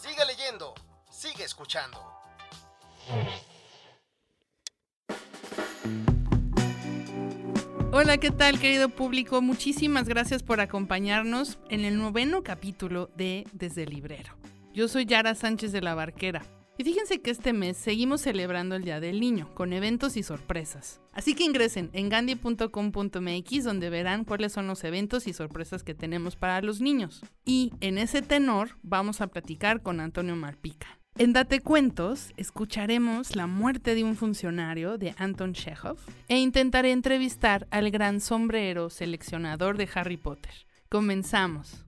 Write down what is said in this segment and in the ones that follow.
Sigue leyendo, sigue escuchando. Hola, ¿qué tal querido público? Muchísimas gracias por acompañarnos en el noveno capítulo de Desde el Librero. Yo soy Yara Sánchez de la Barquera. Y fíjense que este mes seguimos celebrando el Día del Niño, con eventos y sorpresas. Así que ingresen en gandhi.com.mx donde verán cuáles son los eventos y sorpresas que tenemos para los niños. Y en ese tenor vamos a platicar con Antonio Malpica. En Date Cuentos escucharemos la muerte de un funcionario de Anton Chekhov e intentaré entrevistar al gran sombrero seleccionador de Harry Potter. Comenzamos.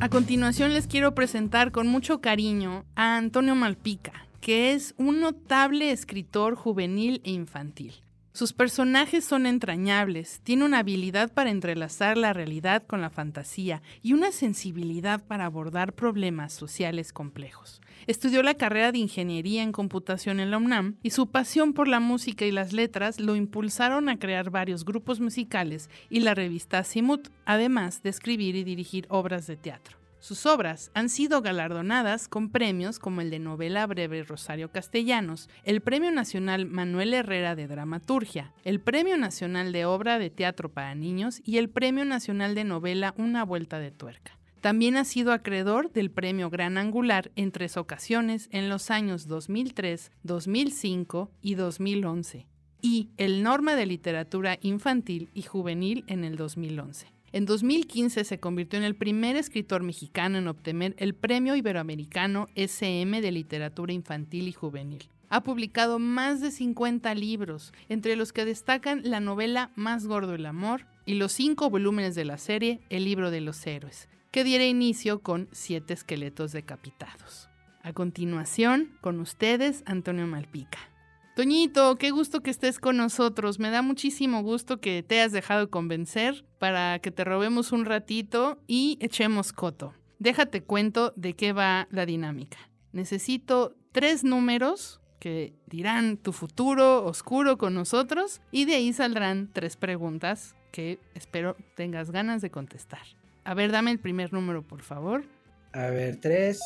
A continuación les quiero presentar con mucho cariño a Antonio Malpica, que es un notable escritor juvenil e infantil. Sus personajes son entrañables, tiene una habilidad para entrelazar la realidad con la fantasía y una sensibilidad para abordar problemas sociales complejos. Estudió la carrera de Ingeniería en Computación en la UNAM y su pasión por la música y las letras lo impulsaron a crear varios grupos musicales y la revista Simut, además de escribir y dirigir obras de teatro. Sus obras han sido galardonadas con premios como el de novela breve Rosario Castellanos, el Premio Nacional Manuel Herrera de Dramaturgia, el Premio Nacional de Obra de Teatro para Niños y el Premio Nacional de Novela Una Vuelta de Tuerca. También ha sido acreedor del Premio Gran Angular en tres ocasiones en los años 2003, 2005 y 2011, y el Norma de Literatura Infantil y Juvenil en el 2011. En 2015 se convirtió en el primer escritor mexicano en obtener el Premio Iberoamericano SM de Literatura Infantil y Juvenil. Ha publicado más de 50 libros, entre los que destacan la novela Más gordo el amor y los cinco volúmenes de la serie El libro de los héroes, que diera inicio con Siete esqueletos decapitados. A continuación, con ustedes, Antonio Malpica. Toñito, qué gusto que estés con nosotros. Me da muchísimo gusto que te hayas dejado convencer para que te robemos un ratito y echemos coto. Déjate cuento de qué va la dinámica. Necesito tres números que dirán tu futuro oscuro con nosotros y de ahí saldrán tres preguntas que espero tengas ganas de contestar. A ver, dame el primer número, por favor. A ver, tres.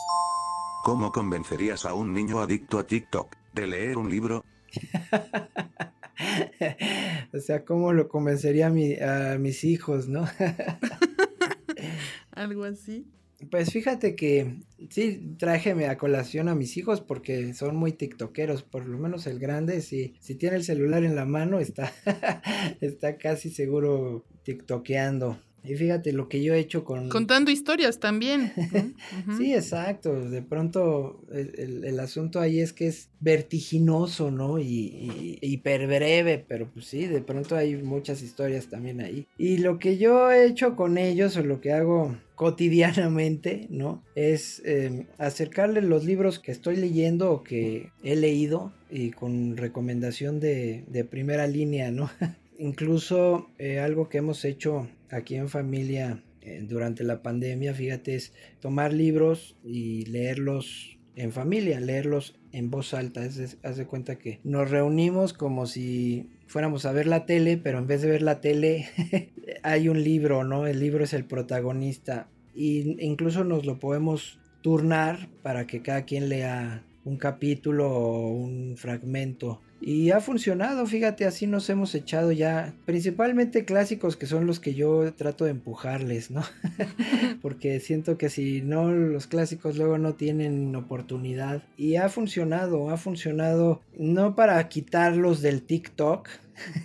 ¿Cómo convencerías a un niño adicto a TikTok de leer un libro? o sea, ¿cómo lo convencería a, mis hijos, no? Algo así. Pues fíjate que sí, trájeme a colación a mis hijos porque son muy tiktokeros, por lo menos el grande, si, si tiene el celular en la mano, está, está casi seguro tiktokeando. Y fíjate lo que yo he hecho con... Contando historias también. sí, exacto. De pronto el, asunto ahí es que es vertiginoso, ¿no? Y, y, hiper breve, pero pues sí, de pronto hay muchas historias también ahí. Y lo que yo he hecho con ellos o lo que hago cotidianamente, ¿no? Es eh, acercarle los libros que estoy leyendo o que he leído y con recomendación de, de primera línea, ¿no? Incluso eh, algo que hemos hecho aquí en familia eh, durante la pandemia, fíjate, es tomar libros y leerlos en familia, leerlos en voz alta. haz de cuenta que nos reunimos como si fuéramos a ver la tele, pero en vez de ver la tele hay un libro, ¿no? El libro es el protagonista. Y incluso nos lo podemos turnar para que cada quien lea un capítulo o un fragmento Y ha funcionado, fíjate, así nos hemos echado ya, principalmente clásicos que son los que yo trato de empujarles, ¿no? Porque siento que si no, los clásicos luego no tienen oportunidad. Y ha funcionado, ha funcionado no para quitarlos del TikTok,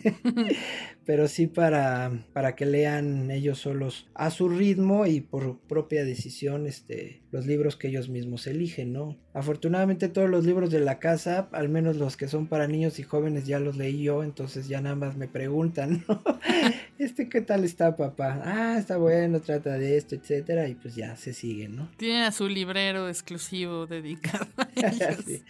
pero sí para, para que lean ellos solos a su ritmo y por propia decisión este, los libros que ellos mismos eligen, ¿no? Afortunadamente todos los libros de la casa, al menos los que son para niños y jóvenes, ya los leí yo, entonces ya nada más me preguntan, ¿no? Este, ¿qué tal está, papá? Ah, está bueno, trata de esto, etcétera, y pues ya se siguen, ¿no? Tienen a su librero exclusivo dedicado a ellos. Sí,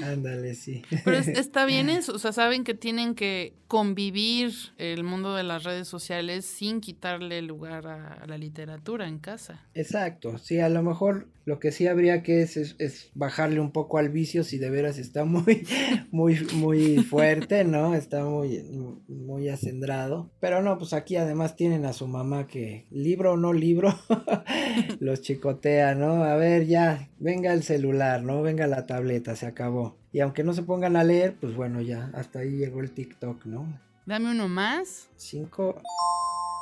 Ándale, sí. Pero es- está bien eso, o sea, saben que tienen que convivir el mundo de las redes sociales sin quitarle lugar a, la literatura en casa. Exacto, sí, a lo mejor lo que sí habría que es, es bajarle un poco al vicio si de veras está muy, muy, muy fuerte, ¿no? Está muy, muy acendrado. Pero no, pues aquí además tienen a su mamá que, libro o no libro, los chicotea, ¿no? A ver, ya, venga el celular, ¿no? Venga la tableta, se acabó. Y aunque no se pongan a leer, pues bueno, ya, hasta ahí llegó el TikTok, ¿no? Dame uno más. Cinco.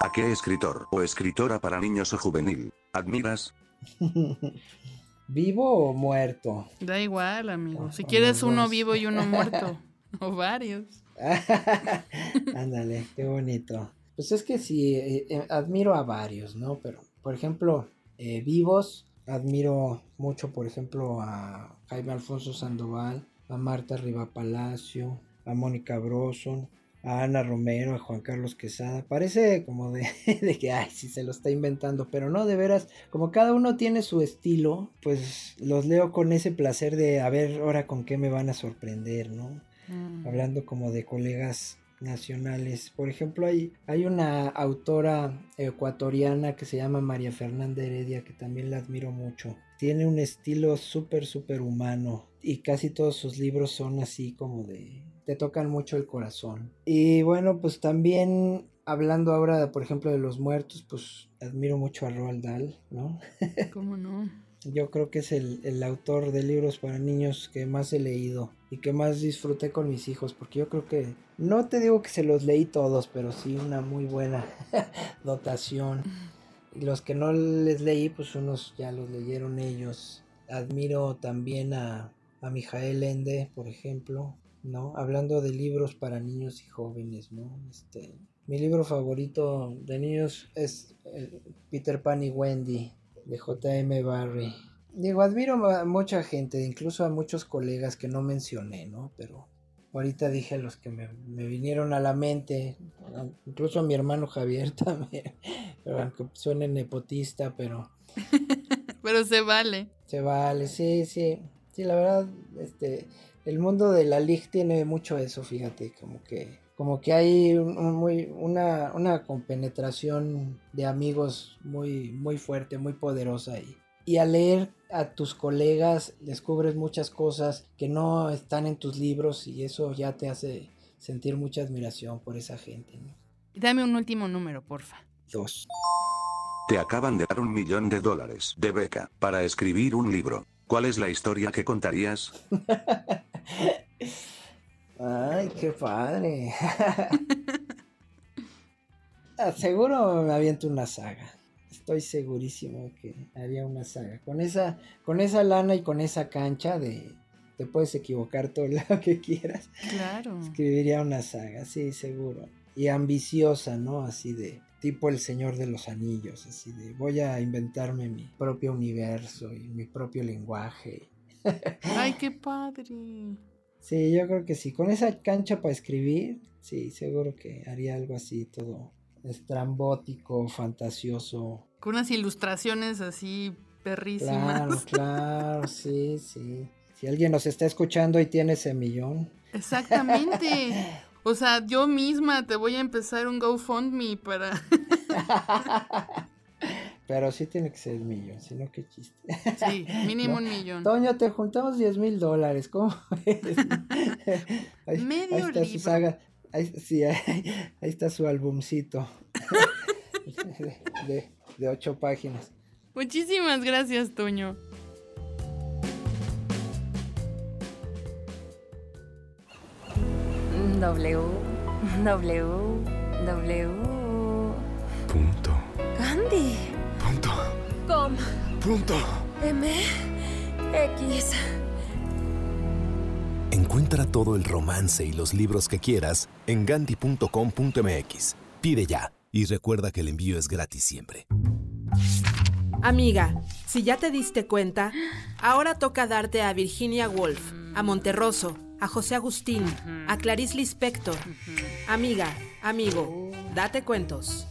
¿A qué escritor o escritora para niños o juvenil admiras? ¿Vivo o muerto? Da igual, amigo. Si O quieres uno vivo y uno muerto. o varios. Ándale, qué bonito. Pues es que sí, eh, eh, admiro a varios, ¿no? Pero, por ejemplo, eh, vivos, admiro mucho, por ejemplo, a Jaime Alfonso Sandoval, a Marta Riva Palacio, a Mónica Broson, a Ana Romero, a Juan Carlos Quesada. Parece como de, de que, ay, sí se lo está inventando, pero no, de veras, como cada uno tiene su estilo, pues los leo con ese placer de a ver ahora con qué me van a sorprender, ¿no? Mm. hablando como de colegas nacionales. Por ejemplo, hay, hay una autora ecuatoriana que se llama María Fernanda Heredia, que también la admiro mucho. Tiene un estilo súper, súper humano y casi todos sus libros son así como de... te tocan mucho el corazón. Y bueno, pues también hablando ahora, por ejemplo, de los muertos, pues admiro mucho a Roald Dahl, ¿no? ¿Cómo no? Yo creo que es el, el autor de libros para niños que más he leído y que más disfruté con mis hijos, porque yo creo que, no te digo que se los leí todos, pero sí una muy buena dotación. Y los que no les leí, pues unos ya los leyeron ellos. Admiro también a, a Mijael Ende, por ejemplo, ¿no? Hablando de libros para niños y jóvenes, ¿no? Este, mi libro favorito de niños es eh, Peter Pan y Wendy, de J.M. Barry. Digo, admiro a mucha gente, incluso a muchos colegas que no mencioné, ¿no? Pero ahorita dije a los que me, me vinieron a la mente, incluso a mi hermano Javier también, pero aunque suene nepotista, pero Pero se vale. se vale, sí, sí, sí, la verdad, este, el mundo de la LIG tiene mucho eso, fíjate, como que, como que hay un- un muy, una, una compenetración de amigos muy, muy fuerte, muy poderosa ahí. Y al leer a tus colegas descubres muchas cosas que no están en tus libros y eso ya te hace sentir mucha admiración por esa gente. ¿no? Dame un último número, porfa. Dos. Te acaban de dar un millón de dólares de beca para escribir un libro. ¿Cuál es la historia que contarías? Ay, qué padre. Ah, Seguro me aviento una saga. Estoy segurísimo que haría una saga. Con esa, con esa lana y con esa cancha de te puedes equivocar todo lo que quieras. Claro. Escribiría una saga, sí, seguro. Y ambiciosa, ¿no? Así de tipo el Señor de los Anillos, así de voy a inventarme mi propio universo y mi propio lenguaje. Ay, qué padre. Sí, yo creo que sí. Con esa cancha para escribir, sí, seguro que haría algo así, todo estrambótico, fantasioso. Con unas ilustraciones así perrísimas. Claro, claro, sí, sí. Si alguien nos está escuchando y tiene ese millón. Exactamente. O sea, yo misma te voy a empezar un GoFundMe para... Pero sí tiene que ser el millón, si no, qué chiste. Sí, mínimo No. un millón. Toño, te juntamos 10 mil dólares, ¿cómo ves? Ahí, Medio ahí está su libro. saga. Ahí, sí, ahí, ahí está su albumcito. de, de, de ocho páginas. Muchísimas gracias, Toño. W, W, W. Punto. Gandhi. Punto. Com. Punto. M. X. Encuentra todo el romance y los libros que quieras en gandhi.com.mx. Pide ya y recuerda que el envío es gratis siempre. Amiga, si ya te diste cuenta, ahora toca darte a Virginia Woolf, a Monterroso, a José Agustín, a Clarice Lispector. Amiga, amigo, date cuentos.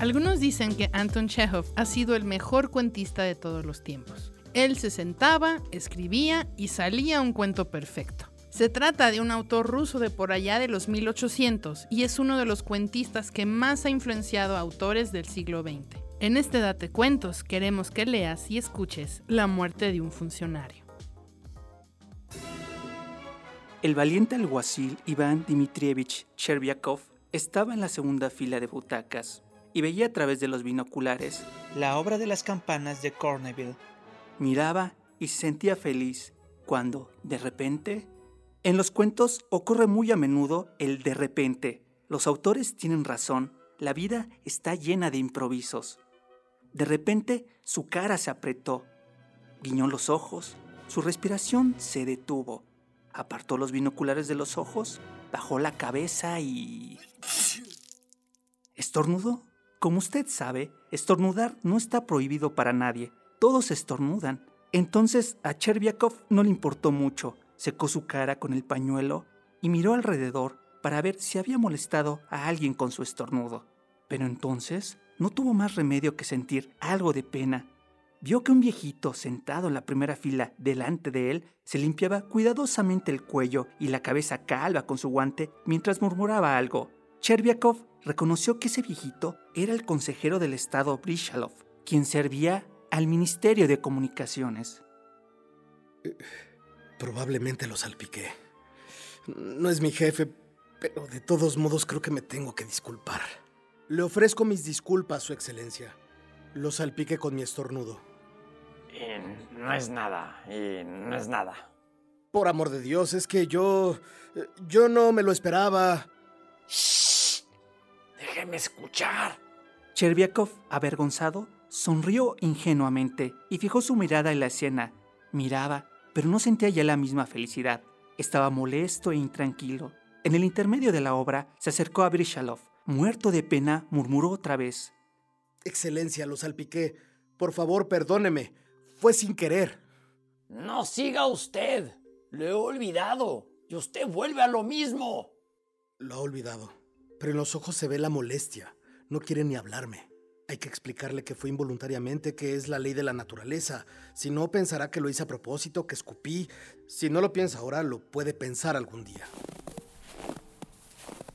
Algunos dicen que Anton Chekhov ha sido el mejor cuentista de todos los tiempos. Él se sentaba, escribía y salía un cuento perfecto. Se trata de un autor ruso de por allá de los 1800 y es uno de los cuentistas que más ha influenciado a autores del siglo XX. En este Date Cuentos queremos que leas y escuches La muerte de un funcionario. El valiente alguacil Iván Dmitrievich Chervyakov estaba en la segunda fila de butacas y veía a través de los binoculares la obra de las campanas de Corneville. Miraba y se sentía feliz cuando, de repente, en los cuentos ocurre muy a menudo el de repente. Los autores tienen razón, la vida está llena de improvisos. De repente su cara se apretó, guiñó los ojos, su respiración se detuvo, apartó los binoculares de los ojos, bajó la cabeza y... ¿Estornudó? Como usted sabe, estornudar no está prohibido para nadie. Todos estornudan. Entonces a Chervyakov no le importó mucho. Secó su cara con el pañuelo y miró alrededor para ver si había molestado a alguien con su estornudo. Pero entonces no tuvo más remedio que sentir algo de pena. Vio que un viejito sentado en la primera fila delante de él se limpiaba cuidadosamente el cuello y la cabeza calva con su guante mientras murmuraba algo. Chervyakov reconoció que ese viejito era el consejero del Estado Brishalov, quien servía al Ministerio de Comunicaciones. Probablemente lo salpiqué. No es mi jefe, pero de todos modos creo que me tengo que disculpar. Le ofrezco mis disculpas, Su Excelencia. Lo salpiqué con mi estornudo. Y no es nada, y no es nada. Por amor de Dios, es que yo... Yo no me lo esperaba. ¡Shh! Déjeme escuchar. Chervyakov, avergonzado, sonrió ingenuamente y fijó su mirada en la escena. Miraba, pero no sentía ya la misma felicidad. Estaba molesto e intranquilo. En el intermedio de la obra, se acercó a Brishalov. Muerto de pena, murmuró otra vez. Excelencia, lo salpiqué. Por favor, perdóneme. Fue sin querer. No siga usted. Lo he olvidado. Y usted vuelve a lo mismo. Lo ha olvidado. Pero en los ojos se ve la molestia. No quiere ni hablarme. Hay que explicarle que fue involuntariamente, que es la ley de la naturaleza. Si no, pensará que lo hice a propósito, que escupí. Si no lo piensa ahora, lo puede pensar algún día.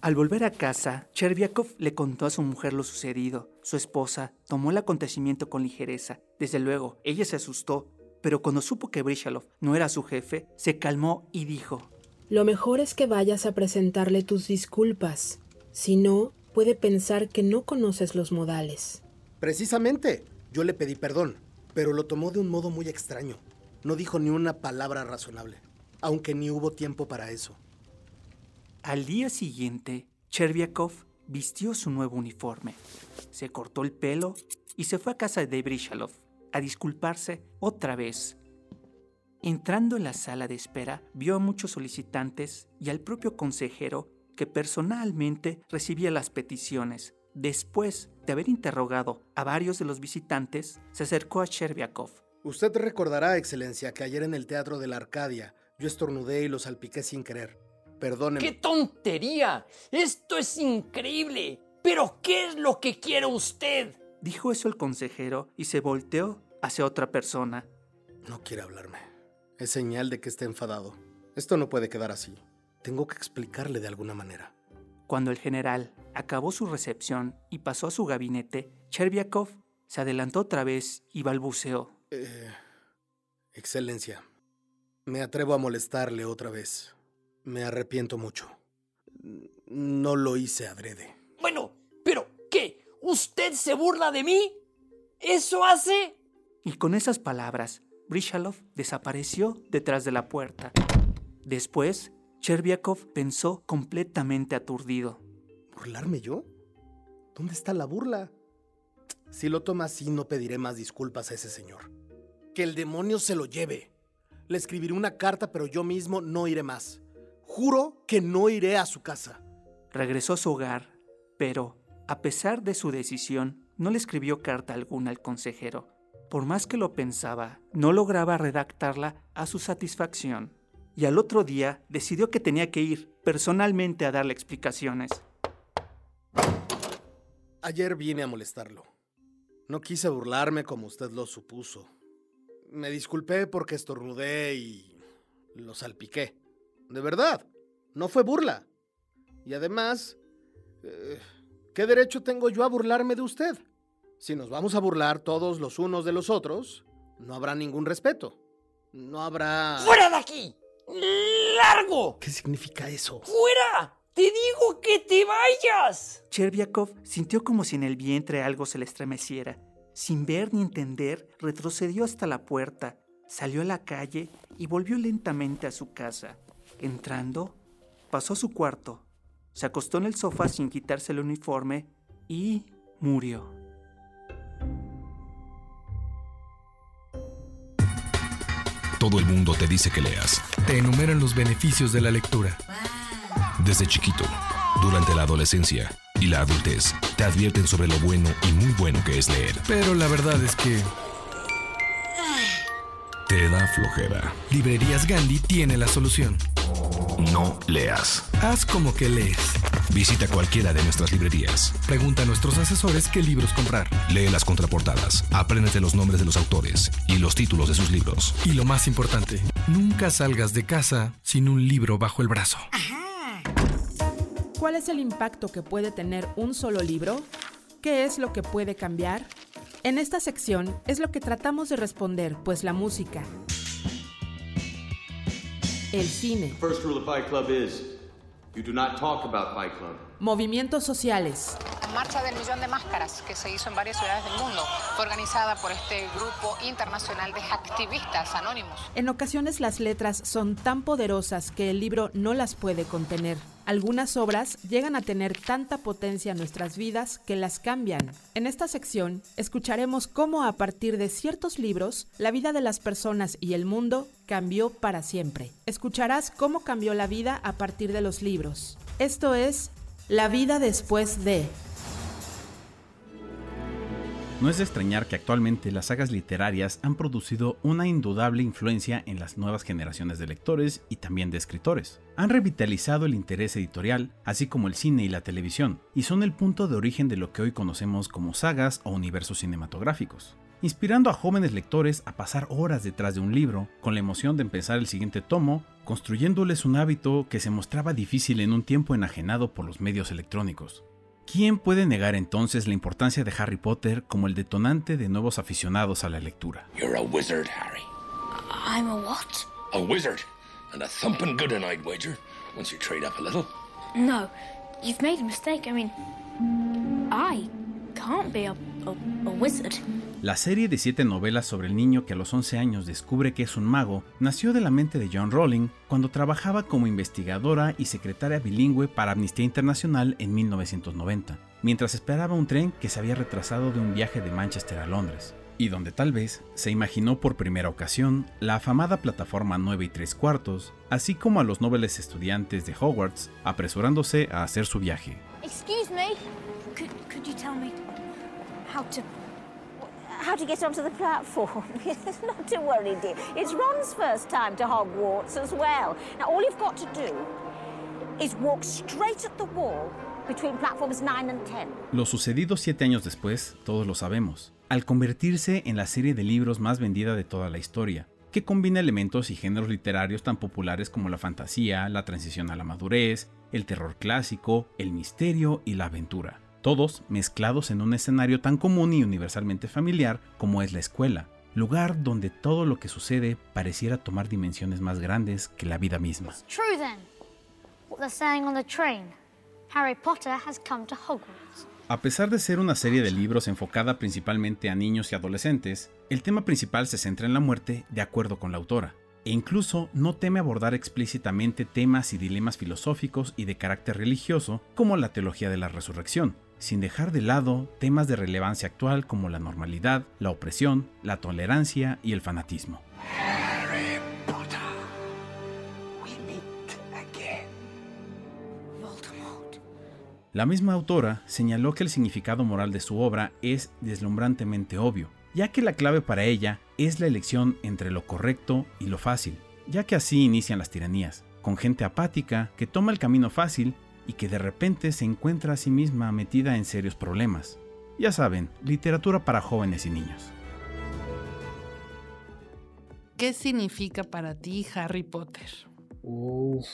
Al volver a casa, Chervyakov le contó a su mujer lo sucedido. Su esposa tomó el acontecimiento con ligereza. Desde luego, ella se asustó, pero cuando supo que Brishalov no era su jefe, se calmó y dijo: Lo mejor es que vayas a presentarle tus disculpas. Si no, puede pensar que no conoces los modales. Precisamente, yo le pedí perdón, pero lo tomó de un modo muy extraño. No dijo ni una palabra razonable, aunque ni hubo tiempo para eso. Al día siguiente, Chervyakov vistió su nuevo uniforme, se cortó el pelo y se fue a casa de Brishalov a disculparse otra vez. Entrando en la sala de espera, vio a muchos solicitantes y al propio consejero que personalmente recibía las peticiones. Después de haber interrogado a varios de los visitantes, se acercó a Chervyakov. Usted recordará, Excelencia, que ayer en el Teatro de la Arcadia yo estornudé y lo salpiqué sin querer. Perdóneme. ¡Qué tontería! Esto es increíble. ¿Pero qué es lo que quiere usted? Dijo eso el consejero y se volteó hacia otra persona. No quiere hablarme. Es señal de que está enfadado. Esto no puede quedar así. Tengo que explicarle de alguna manera. Cuando el general acabó su recepción y pasó a su gabinete, Chervyakov se adelantó otra vez y balbuceó. Eh, excelencia, me atrevo a molestarle otra vez. Me arrepiento mucho. No lo hice adrede. Bueno, pero ¿qué? ¿Usted se burla de mí? ¿Eso hace? Y con esas palabras, Brishalov desapareció detrás de la puerta. Después, Cherviakov pensó completamente aturdido. ¿Burlarme yo? ¿Dónde está la burla? Si lo toma así, no pediré más disculpas a ese señor. Que el demonio se lo lleve. Le escribiré una carta, pero yo mismo no iré más. Juro que no iré a su casa. Regresó a su hogar, pero, a pesar de su decisión, no le escribió carta alguna al consejero. Por más que lo pensaba, no lograba redactarla a su satisfacción. Y al otro día decidió que tenía que ir personalmente a darle explicaciones. Ayer vine a molestarlo. No quise burlarme como usted lo supuso. Me disculpé porque estornudé y lo salpiqué. De verdad, no fue burla. Y además, eh, ¿qué derecho tengo yo a burlarme de usted? Si nos vamos a burlar todos los unos de los otros, no habrá ningún respeto. No habrá... ¡Fuera de aquí! ¡Largo! ¿Qué significa eso? ¡Fuera! ¡Te digo que te vayas! Cherviakov sintió como si en el vientre algo se le estremeciera. Sin ver ni entender, retrocedió hasta la puerta, salió a la calle y volvió lentamente a su casa. Entrando, pasó a su cuarto, se acostó en el sofá sin quitarse el uniforme y murió. Todo el mundo te dice que leas. Te enumeran los beneficios de la lectura. Desde chiquito, durante la adolescencia y la adultez, te advierten sobre lo bueno y muy bueno que es leer. Pero la verdad es que... Te da flojera. Librerías Gandhi tiene la solución. No leas. Haz como que lees. Visita cualquiera de nuestras librerías. Pregunta a nuestros asesores qué libros comprar. Lee las contraportadas, apréndete los nombres de los autores y los títulos de sus libros. Y lo más importante, nunca salgas de casa sin un libro bajo el brazo. ¿Cuál es el impacto que puede tener un solo libro? ¿Qué es lo que puede cambiar? En esta sección es lo que tratamos de responder, pues la música, el cine, First rule of Fight Club is you do not talk about Fight Club. movimientos sociales, La marcha del millón de máscaras que se hizo en varias ciudades del mundo fue organizada por este grupo internacional de activistas anónimos. En ocasiones las letras son tan poderosas que el libro no las puede contener. Algunas obras llegan a tener tanta potencia en nuestras vidas que las cambian. En esta sección escucharemos cómo a partir de ciertos libros la vida de las personas y el mundo cambió para siempre. Escucharás cómo cambió la vida a partir de los libros. Esto es La vida después de... No es de extrañar que actualmente las sagas literarias han producido una indudable influencia en las nuevas generaciones de lectores y también de escritores. Han revitalizado el interés editorial, así como el cine y la televisión, y son el punto de origen de lo que hoy conocemos como sagas o universos cinematográficos inspirando a jóvenes lectores a pasar horas detrás de un libro, con la emoción de empezar el siguiente tomo, construyéndoles un hábito que se mostraba difícil en un tiempo enajenado por los medios electrónicos. ¿Quién puede negar entonces la importancia de Harry Potter como el detonante de nuevos aficionados a la lectura? You're a wizard, Harry. I'm a what? A wizard. And a thumping good one, I'd wager, once you trade up a little. No, you've made a mistake. I mean, I can't be a, a, a wizard. La serie de siete novelas sobre el niño que a los 11 años descubre que es un mago nació de la mente de John Rowling cuando trabajaba como investigadora y secretaria bilingüe para Amnistía Internacional en 1990, mientras esperaba un tren que se había retrasado de un viaje de Manchester a Londres, y donde tal vez se imaginó por primera ocasión la afamada plataforma 9 y 3 cuartos, así como a los nobles estudiantes de Hogwarts apresurándose a hacer su viaje. Excuse me. Could, could you tell me how to how to get onto the platform? Not to worry, dear. It's Ron's first time to Hogwarts as well. Now all you've got to do is walk straight at the wall between platforms 9 and 10. Lo sucedido siete años después, todos lo sabemos, al convertirse en la serie de libros más vendida de toda la historia, que combina elementos y géneros literarios tan populares como la fantasía, la transición a la madurez, el terror clásico, el misterio y la aventura, todos mezclados en un escenario tan común y universalmente familiar como es la escuela, lugar donde todo lo que sucede pareciera tomar dimensiones más grandes que la vida misma. True then. What they're saying on the train. Harry Potter has come to Hogwarts. A pesar de ser una serie de libros enfocada principalmente a niños y adolescentes, el tema principal se centra en la muerte de acuerdo con la autora, e incluso no teme abordar explícitamente temas y dilemas filosóficos y de carácter religioso como la teología de la resurrección, sin dejar de lado temas de relevancia actual como la normalidad, la opresión, la tolerancia y el fanatismo. La misma autora señaló que el significado moral de su obra es deslumbrantemente obvio, ya que la clave para ella es la elección entre lo correcto y lo fácil, ya que así inician las tiranías, con gente apática que toma el camino fácil y que de repente se encuentra a sí misma metida en serios problemas. Ya saben, literatura para jóvenes y niños. ¿Qué significa para ti Harry Potter? Uf,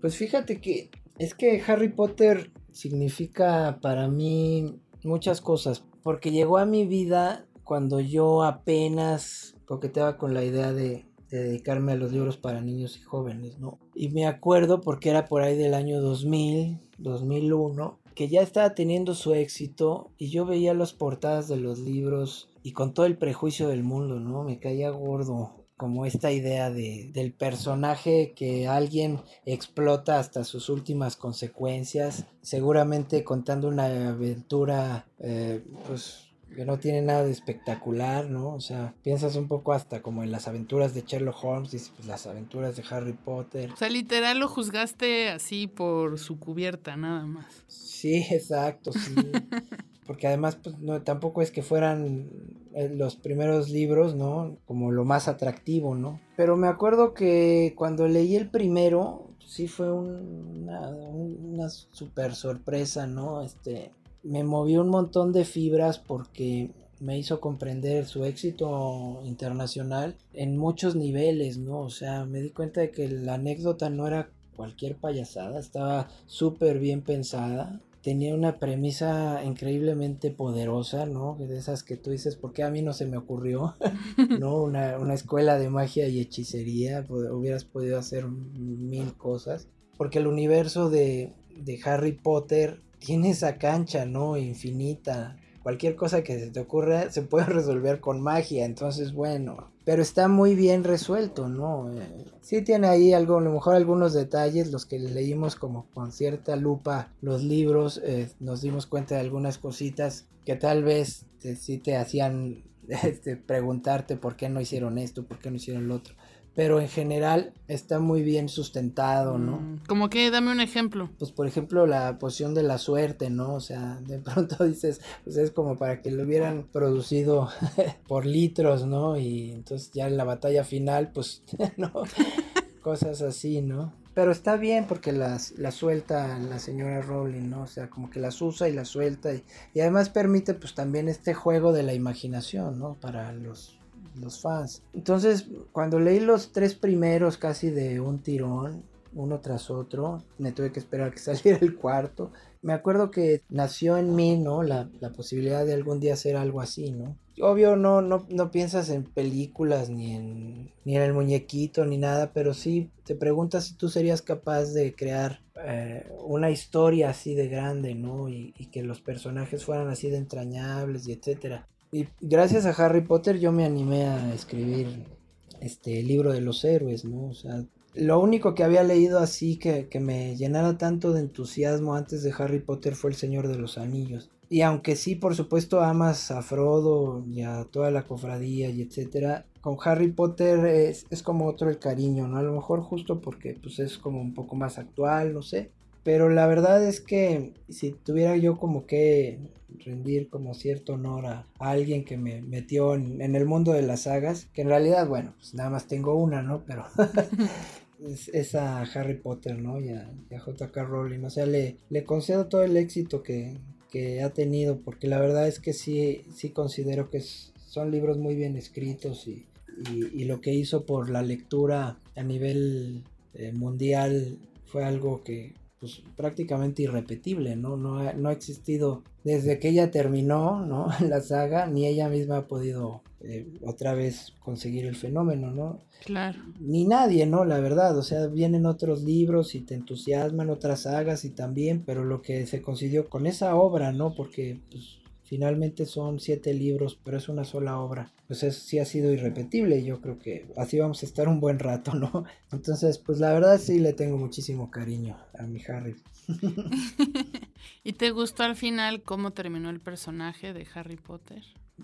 pues fíjate que es que Harry Potter significa para mí muchas cosas, porque llegó a mi vida cuando yo apenas coqueteaba con la idea de, dedicarme a los libros para niños y jóvenes, ¿no? Y me acuerdo porque era por ahí del año 2000, 2001, que ya estaba teniendo su éxito y yo veía las portadas de los libros y con todo el prejuicio del mundo, ¿no? Me caía gordo como esta idea de, del personaje que alguien explota hasta sus últimas consecuencias, seguramente contando una aventura, eh, pues que no tiene nada de espectacular, ¿no? O sea, piensas un poco hasta como en las aventuras de Sherlock Holmes y pues, las aventuras de Harry Potter. O sea, literal lo juzgaste así por su cubierta, nada más. Sí, exacto, sí. Porque además, pues, no, tampoco es que fueran eh, los primeros libros, ¿no? Como lo más atractivo, ¿no? Pero me acuerdo que cuando leí el primero, sí fue una, una super sorpresa, ¿no? Este, me movió un montón de fibras porque me hizo comprender su éxito internacional en muchos niveles, ¿no? O sea, me di cuenta de que la anécdota no era cualquier payasada, estaba súper bien pensada, tenía una premisa increíblemente poderosa, ¿no? De esas que tú dices, ¿por qué a mí no se me ocurrió? ¿No? Una, escuela de magia y hechicería, hubieras podido hacer mil cosas, porque el universo de Harry Potter tiene esa cancha, ¿no? Infinita. Cualquier cosa que se te ocurra se puede resolver con magia, entonces bueno. Pero está muy bien resuelto, ¿no? Eh, sí tiene ahí algo, a lo mejor algunos detalles, los que leímos como con cierta lupa los libros, eh, nos dimos cuenta de algunas cositas que tal vez sí te hacían este, preguntarte por qué no hicieron esto, por qué no hicieron lo otro pero en general está muy bien sustentado, ¿no? Mm, como que dame un ejemplo. Pues por ejemplo la poción de la suerte, ¿no? O sea, de pronto dices, pues es como para que lo hubieran producido por litros, ¿no? Y entonces ya en la batalla final, pues, ¿no? Cosas así, ¿no? Pero está bien porque las, la suelta la señora Rowling, ¿no? O sea, como que las usa y las suelta y, y además permite pues también este juego de la imaginación, ¿no? Para los los fans. Entonces, cuando leí los tres primeros casi de un tirón, uno tras otro, me tuve que esperar que saliera el cuarto. Me acuerdo que nació en mí, ¿no? La, posibilidad de algún día hacer algo así, ¿no? Obvio no, no, no piensas en películas ni en, ni en el muñequito ni nada, pero sí te preguntas si tú serías capaz de crear eh, una historia así de grande, ¿no? Y, y, que los personajes fueran así de entrañables y etcétera. Y gracias a Harry Potter yo me animé a escribir este libro de los héroes, ¿no? O sea, lo único que había leído así que, que me llenara tanto de entusiasmo antes de Harry Potter fue El Señor de los Anillos. Y aunque sí, por supuesto, amas a Frodo y a toda la cofradía y etcétera, con Harry Potter es, es, como otro el cariño, ¿no? A lo mejor justo porque pues es como un poco más actual, no sé. Pero la verdad es que si tuviera yo como que rendir como cierto honor a, alguien que me metió en, el mundo de las sagas, que en realidad, bueno, pues nada más tengo una, ¿no? Pero es, a Harry Potter, ¿no? Y a, J.K. Rowling, o sea, le, le concedo todo el éxito que, ha tenido, porque la verdad es que sí, sí considero que son libros muy bien escritos y, y, lo que hizo por la lectura a nivel eh, mundial fue algo que, pues prácticamente irrepetible, ¿no? No ha, no ha existido desde que ella terminó, ¿no? La saga, ni ella misma ha podido eh, otra vez conseguir el fenómeno, ¿no? Claro. Ni nadie, ¿no? La verdad, o sea, vienen otros libros y te entusiasman otras sagas y también, pero lo que se consiguió con esa obra, ¿no? Porque pues, finalmente son siete libros, pero es una sola obra. Pues eso sí ha sido irrepetible yo creo que así vamos a estar un buen rato, ¿no? Entonces, pues la verdad sí le tengo muchísimo cariño a mi Harry. ¿Y te gustó al final cómo terminó el personaje de Harry Potter?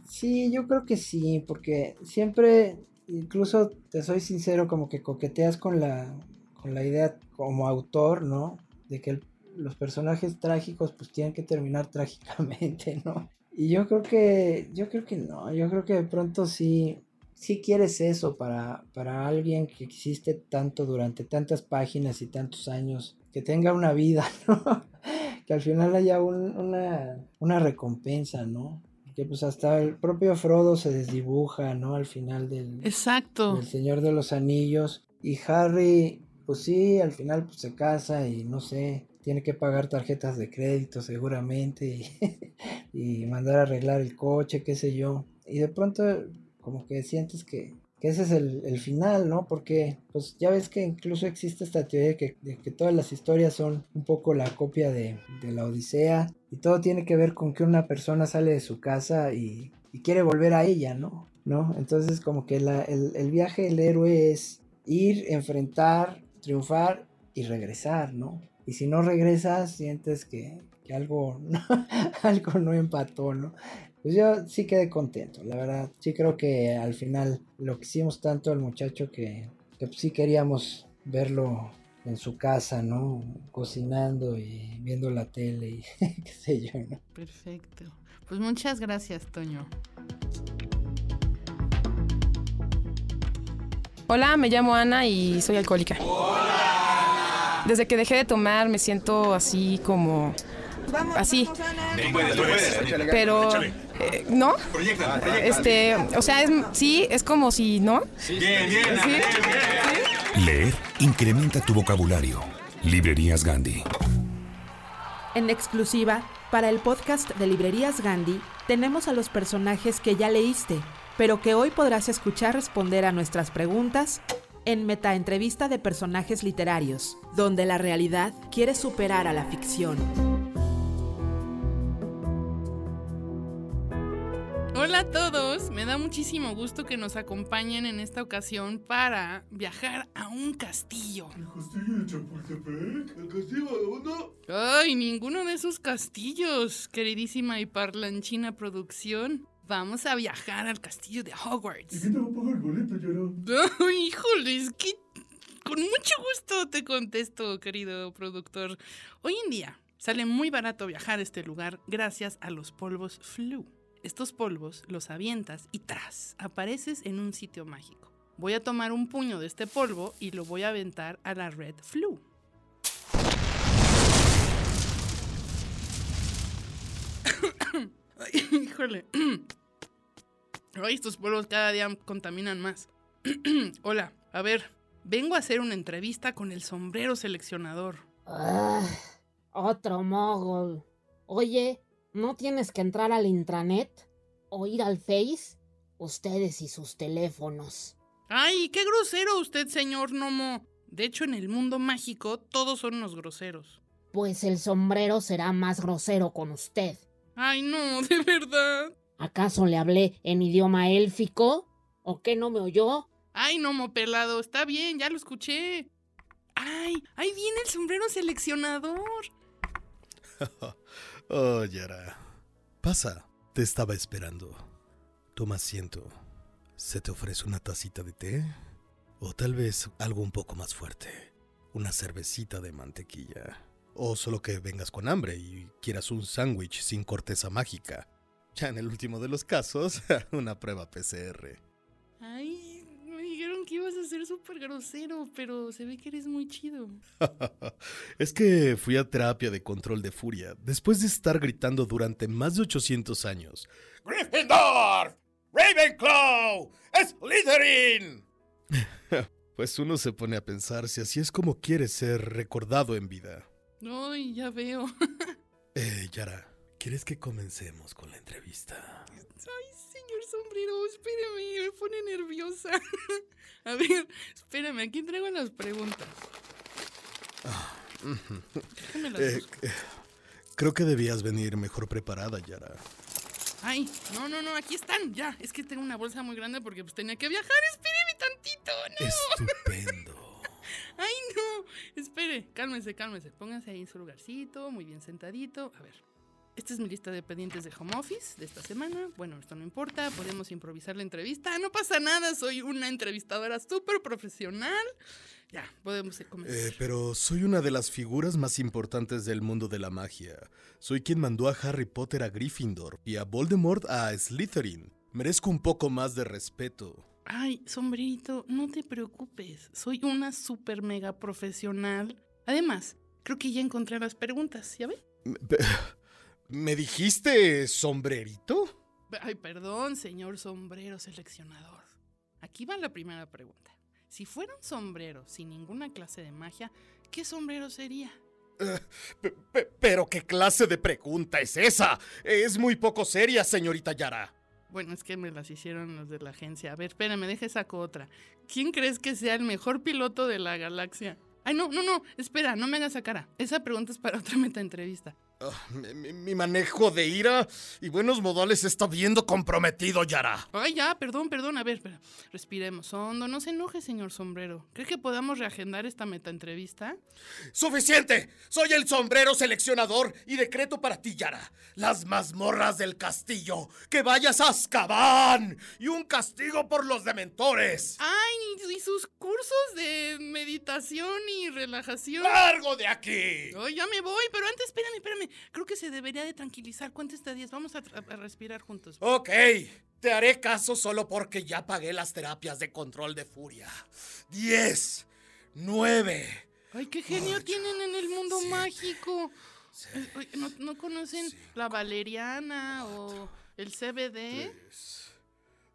Sí, yo creo que sí, porque siempre, incluso te soy sincero, como que coqueteas con la, con la idea como autor, ¿no? De que los personajes trágicos pues tienen que terminar trágicamente, ¿no? Y yo creo que, yo creo que no, yo creo que de pronto sí, sí quieres eso para, para alguien que existe tanto durante tantas páginas y tantos años, que tenga una vida, ¿no? que al final haya una, una recompensa, ¿no? Que pues hasta el propio Frodo se desdibuja, ¿no? Al final del, Exacto. del Señor de los Anillos. Y Harry, pues sí, al final pues, se casa y no sé, tiene que pagar tarjetas de crédito seguramente y, y mandar a arreglar el coche, qué sé yo. Y de pronto como que sientes que, que ese es el, el, final, ¿no? Porque pues ya ves que incluso existe esta teoría de que, de que todas las historias son un poco la copia de, de, la Odisea y todo tiene que ver con que una persona sale de su casa y, y quiere volver a ella, ¿no? ¿No? Entonces como que la, el, el viaje del héroe es ir, enfrentar, triunfar y regresar, ¿no? Y si no regresas, sientes que, que algo, no, algo no empató, ¿no? Pues yo sí quedé contento, la verdad. Sí creo que al final lo quisimos tanto al muchacho que, que pues sí queríamos verlo en su casa, ¿no? Cocinando y viendo la tele y qué sé yo, ¿no? Perfecto. Pues muchas gracias, Toño. Hola, me llamo Ana y soy alcohólica. Hola. Desde que dejé de tomar me siento así como así. Pero eh, no. Este, o sea, es, sí, es como si no. Bien, bien, ¿Sí? bien. Leer incrementa tu vocabulario. Librerías Gandhi. En exclusiva, para el podcast de Librerías Gandhi, tenemos a los personajes que ya leíste, pero que hoy podrás escuchar responder a nuestras preguntas en Meta Entrevista de Personajes Literarios, donde la realidad quiere superar a la ficción. Hola a todos, me da muchísimo gusto que nos acompañen en esta ocasión para viajar a un castillo. ¿El castillo de Chapultepec? ¿El castillo vagabundo? Ay, ninguno de esos castillos, queridísima y parlanchina producción. Vamos a viajar al castillo de Hogwarts. ¿Y quién te va a pagar el híjole, es que con mucho gusto te contesto, querido productor. Hoy en día sale muy barato viajar a este lugar gracias a los polvos Flu. Estos polvos los avientas y tras, apareces en un sitio mágico. Voy a tomar un puño de este polvo y lo voy a aventar a la Red Flu. Híjole. Ay, estos polvos cada día contaminan más. Hola, a ver, vengo a hacer una entrevista con el sombrero seleccionador. Ah, otro mogul. Oye, ¿no tienes que entrar al intranet? ¿O ir al Face? Ustedes y sus teléfonos. ¡Ay, qué grosero usted, señor Nomo! De hecho, en el mundo mágico todos son unos groseros. Pues el sombrero será más grosero con usted. ¡Ay, no, de verdad! ¿Acaso le hablé en idioma élfico? ¿O qué no me oyó? ¡Ay, Nomo pelado! Está bien, ya lo escuché. ¡Ay! ¡Ahí viene el sombrero seleccionador! oh, Yara. Pasa. Te estaba esperando. Toma asiento. ¿Se te ofrece una tacita de té? O tal vez algo un poco más fuerte. Una cervecita de mantequilla. O solo que vengas con hambre y quieras un sándwich sin corteza mágica. Ya en el último de los casos, una prueba PCR. Súper grosero, pero se ve que eres muy chido. es que fui a terapia de control de furia después de estar gritando durante más de 800 años. ¡Gryffindor! ¡Ravenclaw! ¡Slytherin! pues uno se pone a pensar si así es como quiere ser recordado en vida. Ay, ya veo. eh, Yara, ¿Quieres que comencemos con la entrevista? Ay, sombrero, espéreme, me pone nerviosa. A ver, espérame, aquí traigo las preguntas. Las Eh, eh, creo que debías venir mejor preparada, Yara. Ay, no, no, no, aquí están, ya. Es que tengo una bolsa muy grande porque pues tenía que viajar. Espéreme tantito, no. Estupendo. Ay, no. Espere, cálmese, cálmese. Póngase ahí en su lugarcito, muy bien sentadito. A ver. Esta es mi lista de pendientes de home office de esta semana. Bueno, esto no importa, podemos improvisar la entrevista. No pasa nada, soy una entrevistadora súper profesional. Ya, podemos comenzar. Eh, pero soy una de las figuras más importantes del mundo de la magia. Soy quien mandó a Harry Potter a Gryffindor y a Voldemort a Slytherin. Merezco un poco más de respeto. Ay, sombrerito, no te preocupes. Soy una super mega profesional. Además, creo que ya encontré las preguntas, ¿ya ve? ¿Me dijiste sombrerito? Ay, perdón, señor sombrero seleccionador. Aquí va la primera pregunta. Si fuera un sombrero sin ninguna clase de magia, ¿qué sombrero sería? Pe- pero qué clase de pregunta es esa. Es muy poco seria, señorita Yara. Bueno, es que me las hicieron los de la agencia. A ver, espérame, deje saco otra. ¿Quién crees que sea el mejor piloto de la galaxia? Ay, no, no, no, espera, no me hagas esa cara. Esa pregunta es para otra meta entrevista. Ah, mi, manejo de ira y buenos modales se está viendo comprometido, Yara. Ay, ya, perdón, perdón. A ver, espera. Respiremos hondo. No se enoje, señor sombrero. ¿Cree que podamos reagendar esta meta entrevista? ¡Suficiente! Soy el sombrero seleccionador y decreto para ti, Yara. Las mazmorras del castillo. ¡Que vayas a Azkaban! Y un castigo por los dementores. Ay, y sus cursos de meditación y relajación. ¡Largo de aquí! Ay, ya me voy, pero antes, espérame, espérame. Creo que se debería de tranquilizar. Cuenta hasta 10. Vamos a, a respirar juntos. Ok, te haré caso solo porque ya pagué las terapias de control de furia. Diez, nueve. Ay, qué genio tienen en el mundo mágico. Eh, oye, ¿No, no conocen la valeriana o el CBD? Tres,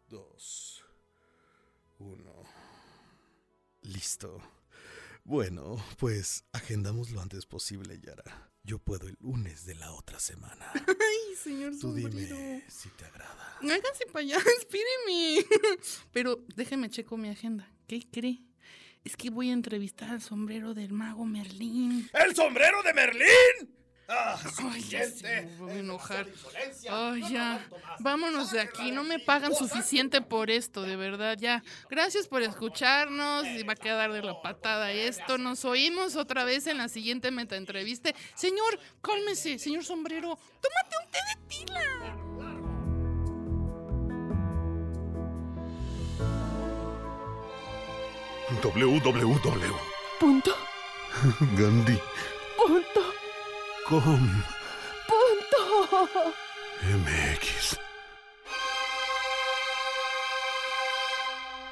dos, uno. Listo. Bueno, pues agendamos lo antes posible, Yara. Yo puedo el lunes de la otra semana. Ay, señor Tú sombrero. dime si te agrada. Háganse para allá, espéreme. Pero déjeme checo mi agenda. ¿Qué cree? Es que voy a entrevistar al sombrero del mago Merlín. ¡El sombrero de Merlín! ¡Ah, Ay, ya suficiente! sé, me voy a enojar. Ay, ya. Vámonos de aquí. No me pagan suficiente por esto, de verdad, ya. Gracias por escucharnos. Y va a quedar de la patada esto. Nos oímos otra vez en la siguiente meta entrevista. Señor, cálmese, señor sombrero. Tómate un té de tila. www. Punto. Gandhi. Punto. Com. Punto. MX.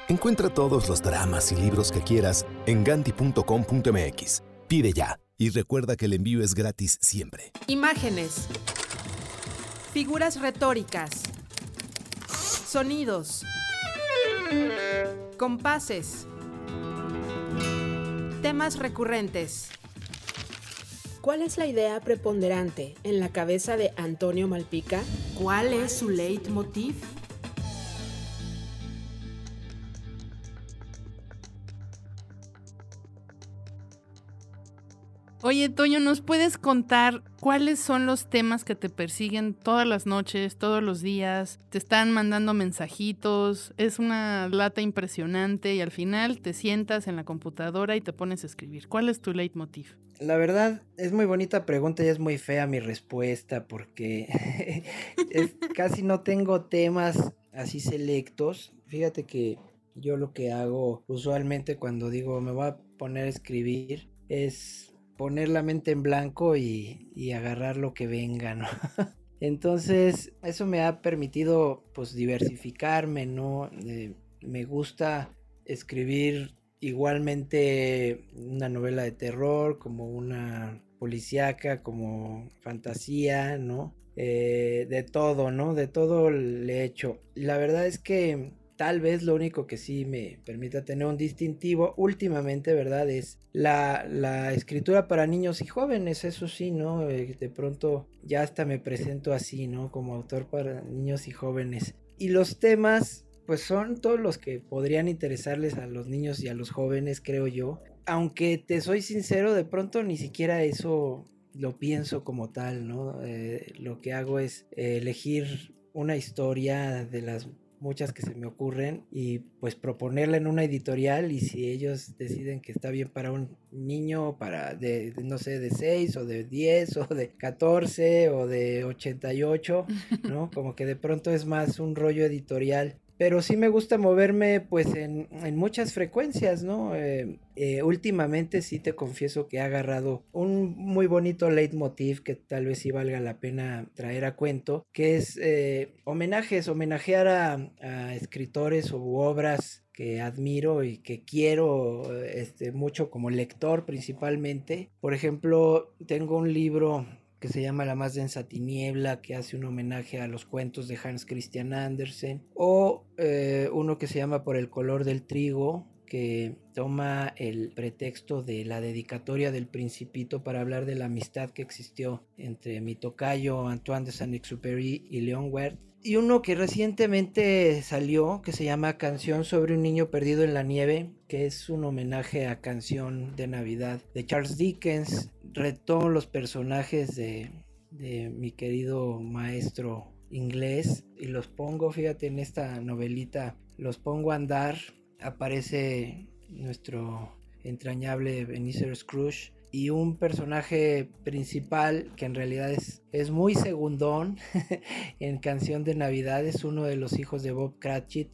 Encuentra todos los dramas y libros que quieras en ganti.com.mx. Pide ya y recuerda que el envío es gratis siempre. Imágenes. Figuras retóricas. Sonidos. Compases. Temas recurrentes. ¿Cuál es la idea preponderante en la cabeza de Antonio Malpica? ¿Cuál es su leitmotiv? Oye, Toño, ¿nos puedes contar cuáles son los temas que te persiguen todas las noches, todos los días? Te están mandando mensajitos, es una lata impresionante y al final te sientas en la computadora y te pones a escribir. ¿Cuál es tu leitmotiv? La verdad es muy bonita pregunta y es muy fea mi respuesta porque casi no tengo temas así selectos. Fíjate que yo lo que hago usualmente cuando digo me voy a poner a escribir es poner la mente en blanco y, y agarrar lo que venga, ¿no? Entonces eso me ha permitido pues diversificarme, ¿no? Eh, me gusta escribir igualmente una novela de terror, como una policíaca, como fantasía, ¿no? Eh, de todo, ¿no? De todo le he hecho. La verdad es que tal vez lo único que sí me permita tener un distintivo últimamente, ¿verdad? Es la, la escritura para niños y jóvenes, eso sí, ¿no? Eh, de pronto ya hasta me presento así, ¿no? Como autor para niños y jóvenes. Y los temas, pues son todos los que podrían interesarles a los niños y a los jóvenes, creo yo. Aunque te soy sincero, de pronto ni siquiera eso lo pienso como tal, ¿no? Eh, lo que hago es eh, elegir una historia de las muchas que se me ocurren y pues proponerla en una editorial y si ellos deciden que está bien para un niño para de, de no sé de 6 o de 10 o de 14 o de 88, ¿no? Como que de pronto es más un rollo editorial pero sí me gusta moverme pues en, en muchas frecuencias, ¿no? Eh, eh, últimamente sí te confieso que he agarrado un muy bonito leitmotiv que tal vez sí valga la pena traer a cuento, que es eh, homenajes, homenajear a, a escritores o obras que admiro y que quiero este, mucho como lector principalmente. Por ejemplo, tengo un libro que se llama La más densa tiniebla, que hace un homenaje a los cuentos de Hans Christian Andersen, o eh, uno que se llama Por el color del trigo, que toma el pretexto de la dedicatoria del Principito para hablar de la amistad que existió entre mi tocayo Antoine de Saint-Exupéry y Leon Werth. Y uno que recientemente salió, que se llama Canción sobre un niño perdido en la nieve, que es un homenaje a Canción de Navidad de Charles Dickens. Retomo los personajes de, de mi querido maestro inglés y los pongo, fíjate, en esta novelita, los pongo a andar. Aparece nuestro entrañable Benicio Scrooge y un personaje principal que en realidad es, es muy segundón en Canción de Navidad es uno de los hijos de Bob Cratchit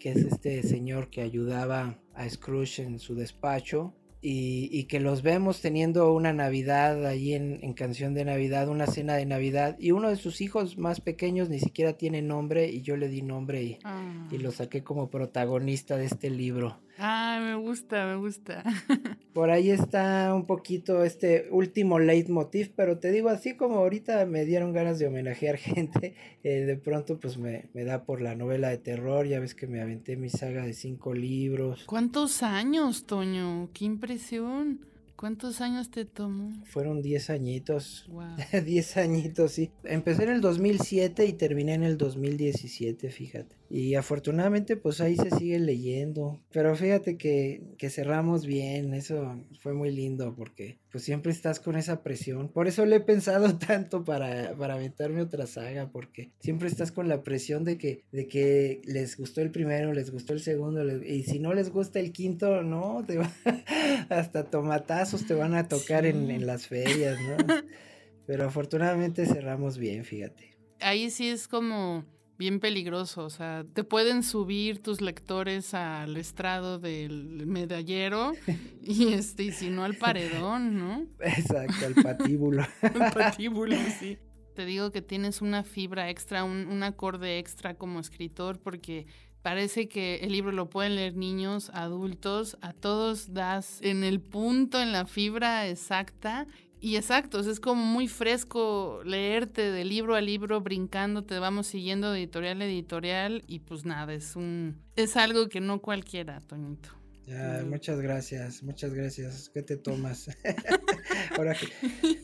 que es este señor que ayudaba a Scrooge en su despacho y, y, que los vemos teniendo una Navidad ahí en, en, Canción de Navidad, una cena de Navidad, y uno de sus hijos más pequeños ni siquiera tiene nombre, y yo le di nombre y, ah. y lo saqué como protagonista de este libro. Ah, me gusta, me gusta. Por ahí está un poquito este último leitmotiv, pero te digo así como ahorita me dieron ganas de homenajear gente, eh, de pronto pues me, me, da por la novela de terror, ya ves que me aventé mi saga de cinco libros. ¿Cuántos años, Toño? ¡Qué impresión! ¿Cuántos años te tomó? Fueron 10 añitos. 10 añitos, sí. Empecé en el 2007 y terminé en el 2017, fíjate. Y afortunadamente pues ahí se sigue leyendo. Pero fíjate que, que cerramos bien, eso fue muy lindo porque pues siempre estás con esa presión. Por eso le he pensado tanto para, para aventarme otra saga, porque siempre estás con la presión de que, de que les gustó el primero, les gustó el segundo, les, y si no les gusta el quinto, no, te va, hasta tomatazos te van a tocar sí. en, en las ferias, ¿no? Pero afortunadamente cerramos bien, fíjate. Ahí sí es como bien peligroso, o sea, te pueden subir tus lectores al estrado del medallero y este y si no al paredón, ¿no? Exacto, al patíbulo. al patíbulo, sí. Te digo que tienes una fibra extra, un, un acorde extra como escritor porque parece que el libro lo pueden leer niños, adultos, a todos das en el punto, en la fibra exacta y exacto, es como muy fresco leerte de libro a libro, brincando, te vamos siguiendo de editorial a editorial y pues nada, es un es algo que no cualquiera, Toñito. Ya, muchas gracias, muchas gracias. ¿Qué te tomas? ahora, que,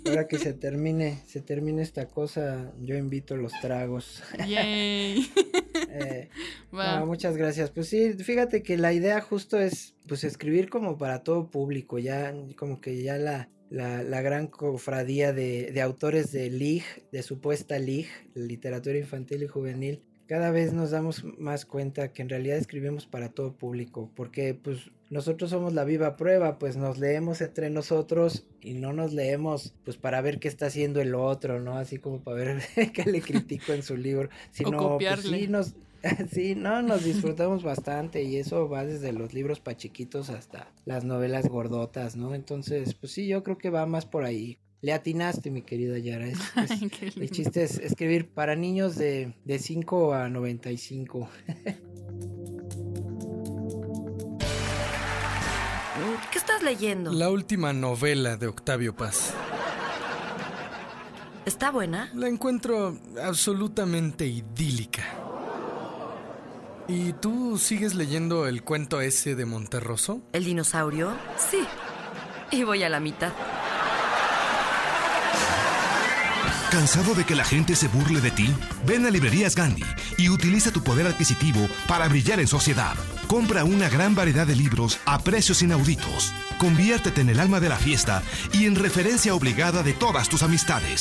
ahora que se termine, se termine esta cosa, yo invito los tragos. Yay. eh, no, muchas gracias. Pues sí, fíjate que la idea justo es pues escribir como para todo público, ya como que ya la la, la, gran cofradía de, de, autores de LIG, de supuesta LIG, literatura infantil y juvenil, cada vez nos damos más cuenta que en realidad escribimos para todo público, porque pues nosotros somos la viva prueba, pues nos leemos entre nosotros y no nos leemos pues para ver qué está haciendo el otro, ¿no? Así como para ver qué le critico en su libro, sino o pues sí nos Sí, no, nos disfrutamos bastante y eso va desde los libros para chiquitos hasta las novelas gordotas, ¿no? Entonces, pues sí, yo creo que va más por ahí. Le atinaste, mi querida Yara. Es, es, Ay, el chiste es escribir para niños de, de 5 a 95. ¿Qué estás leyendo? La última novela de Octavio Paz. ¿Está buena? La encuentro absolutamente idílica. ¿Y tú sigues leyendo el cuento ese de Monterroso? ¿El dinosaurio? Sí. Y voy a la mitad. ¿Cansado de que la gente se burle de ti? Ven a Librerías Gandhi y utiliza tu poder adquisitivo para brillar en sociedad. Compra una gran variedad de libros a precios inauditos. Conviértete en el alma de la fiesta y en referencia obligada de todas tus amistades.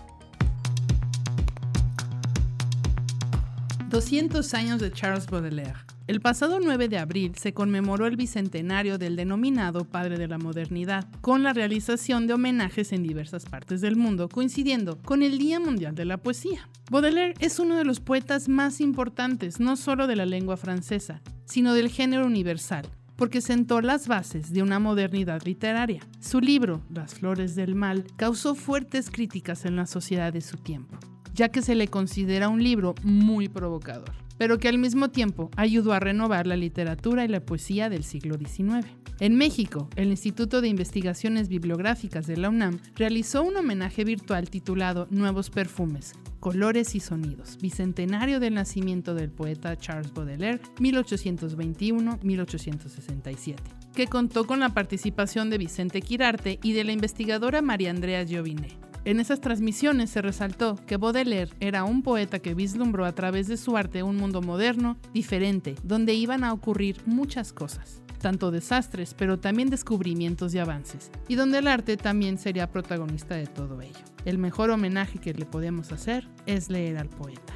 200 años de Charles Baudelaire. El pasado 9 de abril se conmemoró el bicentenario del denominado Padre de la Modernidad, con la realización de homenajes en diversas partes del mundo, coincidiendo con el Día Mundial de la Poesía. Baudelaire es uno de los poetas más importantes, no solo de la lengua francesa, sino del género universal, porque sentó las bases de una modernidad literaria. Su libro, Las Flores del Mal, causó fuertes críticas en la sociedad de su tiempo, ya que se le considera un libro muy provocador pero que al mismo tiempo ayudó a renovar la literatura y la poesía del siglo XIX. En México, el Instituto de Investigaciones Bibliográficas de la UNAM realizó un homenaje virtual titulado Nuevos Perfumes, Colores y Sonidos, bicentenario del nacimiento del poeta Charles Baudelaire, 1821-1867, que contó con la participación de Vicente Quirarte y de la investigadora María Andrea Gioviné. En esas transmisiones se resaltó que Baudelaire era un poeta que vislumbró a través de su arte un mundo moderno, diferente, donde iban a ocurrir muchas cosas, tanto desastres, pero también descubrimientos y avances, y donde el arte también sería protagonista de todo ello. El mejor homenaje que le podemos hacer es leer al poeta.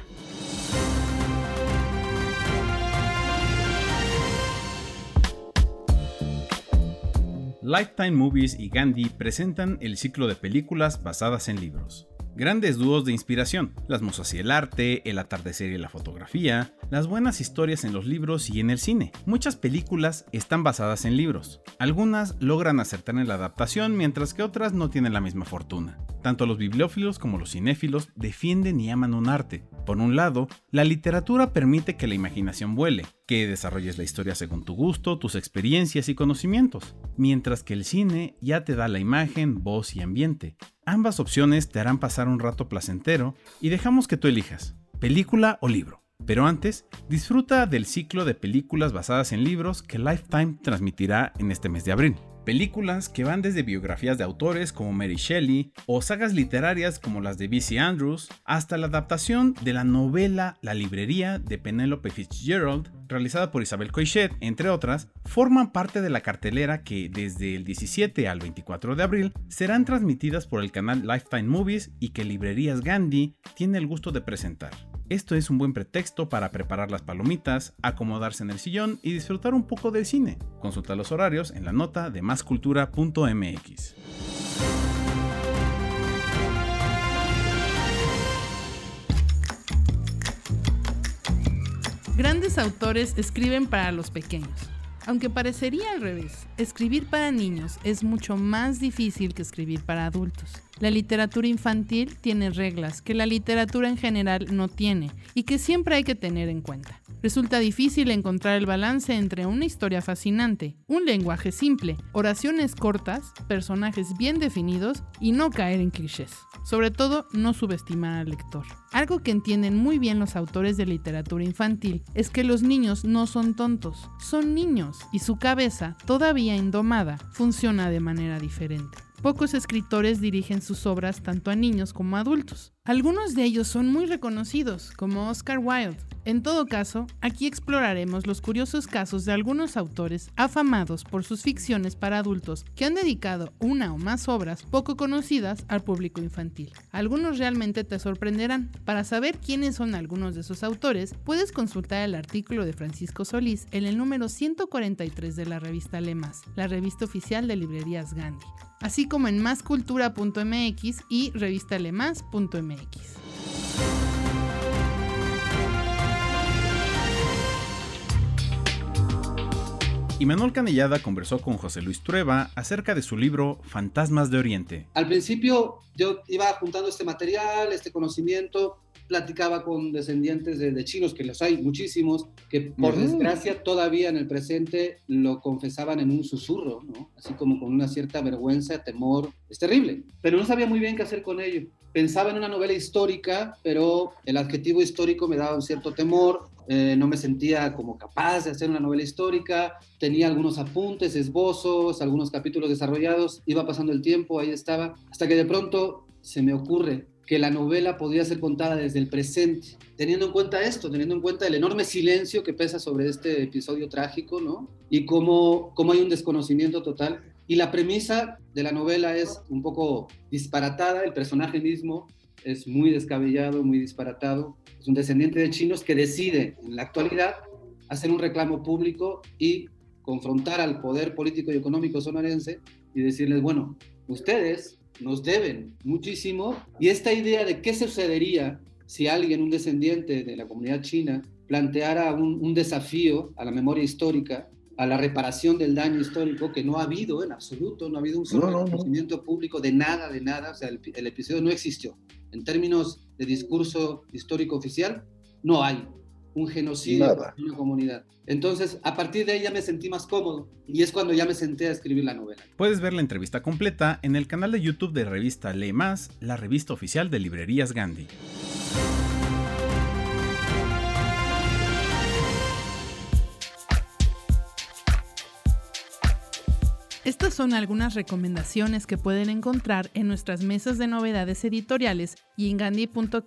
Lifetime Movies y Gandhi presentan el ciclo de películas basadas en libros. Grandes dúos de inspiración, las musas y el arte, el atardecer y la fotografía, las buenas historias en los libros y en el cine. Muchas películas están basadas en libros. Algunas logran acertar en la adaptación mientras que otras no tienen la misma fortuna. Tanto los bibliófilos como los cinéfilos defienden y aman un arte. Por un lado, la literatura permite que la imaginación vuele, que desarrolles la historia según tu gusto, tus experiencias y conocimientos, mientras que el cine ya te da la imagen, voz y ambiente. Ambas opciones te harán pasar un rato placentero y dejamos que tú elijas, película o libro. Pero antes, disfruta del ciclo de películas basadas en libros que Lifetime transmitirá en este mes de abril. Películas que van desde biografías de autores como Mary Shelley o sagas literarias como las de B.C. Andrews hasta la adaptación de la novela La librería de Penelope Fitzgerald realizada por Isabel Coixet, entre otras, forman parte de la cartelera que desde el 17 al 24 de abril serán transmitidas por el canal Lifetime Movies y que Librerías Gandhi tiene el gusto de presentar. Esto es un buen pretexto para preparar las palomitas, acomodarse en el sillón y disfrutar un poco del cine. Consulta los horarios en la nota de máscultura.mx. Grandes autores escriben para los pequeños. Aunque parecería al revés, escribir para niños es mucho más difícil que escribir para adultos. La literatura infantil tiene reglas que la literatura en general no tiene y que siempre hay que tener en cuenta. Resulta difícil encontrar el balance entre una historia fascinante, un lenguaje simple, oraciones cortas, personajes bien definidos y no caer en clichés. Sobre todo, no subestimar al lector. Algo que entienden muy bien los autores de literatura infantil es que los niños no son tontos, son niños y su cabeza, todavía indomada, funciona de manera diferente. Pocos escritores dirigen sus obras tanto a niños como a adultos. Algunos de ellos son muy reconocidos, como Oscar Wilde. En todo caso, aquí exploraremos los curiosos casos de algunos autores afamados por sus ficciones para adultos que han dedicado una o más obras poco conocidas al público infantil. Algunos realmente te sorprenderán. Para saber quiénes son algunos de esos autores, puedes consultar el artículo de Francisco Solís en el número 143 de la revista Lemas, la revista oficial de librerías Gandhi así como en máscultura.mx y revistalemas.mx. Y Manuel Canellada conversó con José Luis Trueba acerca de su libro Fantasmas de Oriente. Al principio yo iba juntando este material, este conocimiento, platicaba con descendientes de, de chinos, que los hay muchísimos, que por desgracia todavía en el presente lo confesaban en un susurro, ¿no? Así como con una cierta vergüenza, temor. Es terrible, pero no sabía muy bien qué hacer con ello. Pensaba en una novela histórica, pero el adjetivo histórico me daba un cierto temor, eh, no me sentía como capaz de hacer una novela histórica, tenía algunos apuntes, esbozos, algunos capítulos desarrollados, iba pasando el tiempo, ahí estaba, hasta que de pronto se me ocurre que la novela podría ser contada desde el presente, teniendo en cuenta esto, teniendo en cuenta el enorme silencio que pesa sobre este episodio trágico, ¿no? Y cómo, cómo hay un desconocimiento total. Y la premisa de la novela es un poco disparatada, el personaje mismo es muy descabellado, muy disparatado. Es un descendiente de chinos que decide en la actualidad hacer un reclamo público y confrontar al poder político y económico sonorense y decirles, bueno, ustedes nos deben muchísimo y esta idea de qué sucedería si alguien, un descendiente de la comunidad china, planteara un, un desafío a la memoria histórica, a la reparación del daño histórico que no ha habido en absoluto, no ha habido un solo No, no, no. reconocimiento público de nada, de nada, o sea, el, el episodio no existió. En términos de discurso histórico oficial, no hay un genocidio Nada. de una comunidad. Entonces, a partir de ahí ya me sentí más cómodo y es cuando ya me senté a escribir la novela. Puedes ver la entrevista completa en el canal de YouTube de revista Lee Más, la revista oficial de Librerías Gandhi. Estas son algunas recomendaciones que pueden encontrar en nuestras mesas de novedades editoriales y en gandhi.com.mx.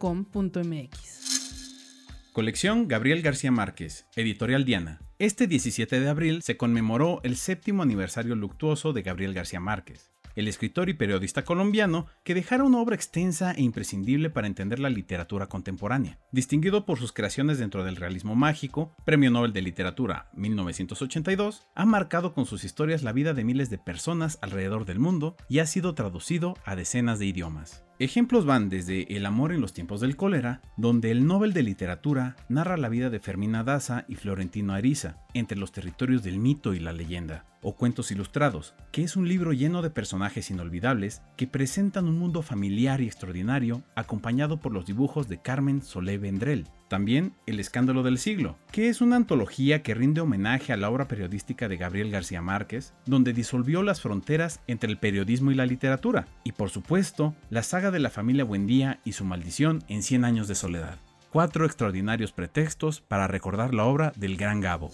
Colección Gabriel García Márquez, Editorial Diana. Este 17 de abril se conmemoró el séptimo aniversario luctuoso de Gabriel García Márquez, el escritor y periodista colombiano que dejara una obra extensa e imprescindible para entender la literatura contemporánea. Distinguido por sus creaciones dentro del realismo mágico, Premio Nobel de Literatura 1982, ha marcado con sus historias la vida de miles de personas alrededor del mundo y ha sido traducido a decenas de idiomas. Ejemplos van desde El amor en los tiempos del cólera, donde el Nobel de Literatura narra la vida de Fermina Daza y Florentino Ariza, entre los territorios del mito y la leyenda, o Cuentos Ilustrados, que es un libro lleno de personajes inolvidables que presentan un mundo familiar y extraordinario, acompañado por los dibujos de Carmen Solé Vendrell. También El escándalo del siglo, que es una antología que rinde homenaje a la obra periodística de Gabriel García Márquez, donde disolvió las fronteras entre el periodismo y la literatura, y por supuesto, la saga de la familia Buendía y su maldición en 100 años de soledad. Cuatro extraordinarios pretextos para recordar la obra del gran Gabo.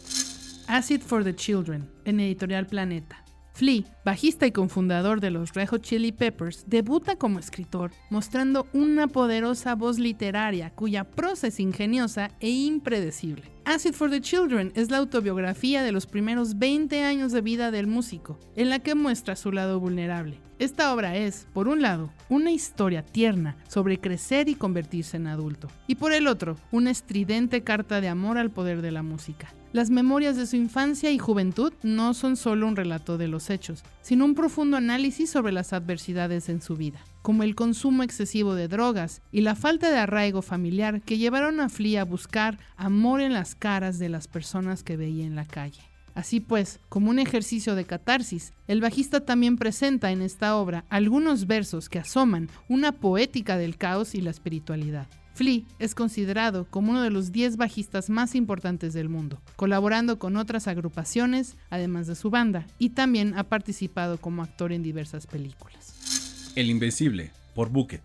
Acid for the Children, en Editorial Planeta. Flea, bajista y cofundador de los Red Hot Chili Peppers, debuta como escritor, mostrando una poderosa voz literaria cuya prosa es ingeniosa e impredecible. Acid for the Children es la autobiografía de los primeros 20 años de vida del músico, en la que muestra su lado vulnerable. Esta obra es, por un lado, una historia tierna sobre crecer y convertirse en adulto, y por el otro, una estridente carta de amor al poder de la música. Las memorias de su infancia y juventud no son solo un relato de los hechos, sino un profundo análisis sobre las adversidades en su vida, como el consumo excesivo de drogas y la falta de arraigo familiar que llevaron a Flea a buscar amor en las caras de las personas que veía en la calle. Así pues, como un ejercicio de catarsis, el bajista también presenta en esta obra algunos versos que asoman una poética del caos y la espiritualidad. Flea es considerado como uno de los 10 bajistas más importantes del mundo, colaborando con otras agrupaciones, además de su banda, y también ha participado como actor en diversas películas. El Invencible, por Bucket.